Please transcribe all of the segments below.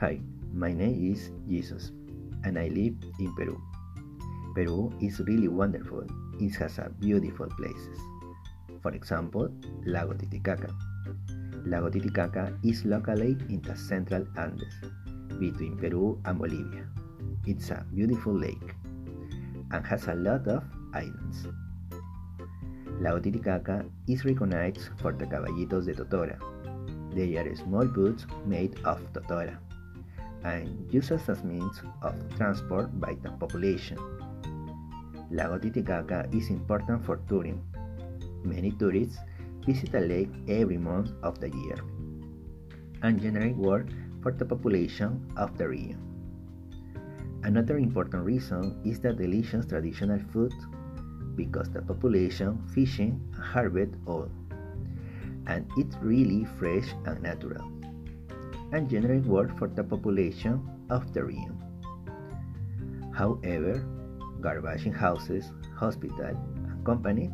Hi, my name is Jesus and I live in Peru. Peru is really wonderful. It has a beautiful places. For example, Lago Titicaca. Lago Titicaca is located in the central Andes between Peru and Bolivia. It's a beautiful lake and has a lot of islands. Lago Titicaca is recognized for the caballitos de Totora. They are small boats made of totora and used as means of transport by the population. Lago Titicaca is important for tourism. Many tourists visit the lake every month of the year and generate work for the population of the region. Another important reason is the delicious traditional food because the population fishing and harvest oil and it's really fresh and natural and generate work for the population of the region. However, garbage in houses, hospitals, and companies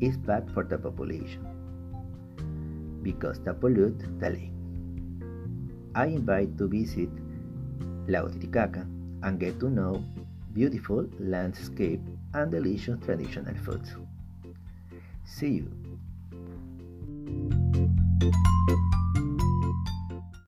is bad for the population because they pollute the lake. I invite to visit Lago Titicaca and get to know beautiful landscape and delicious traditional foods. See you.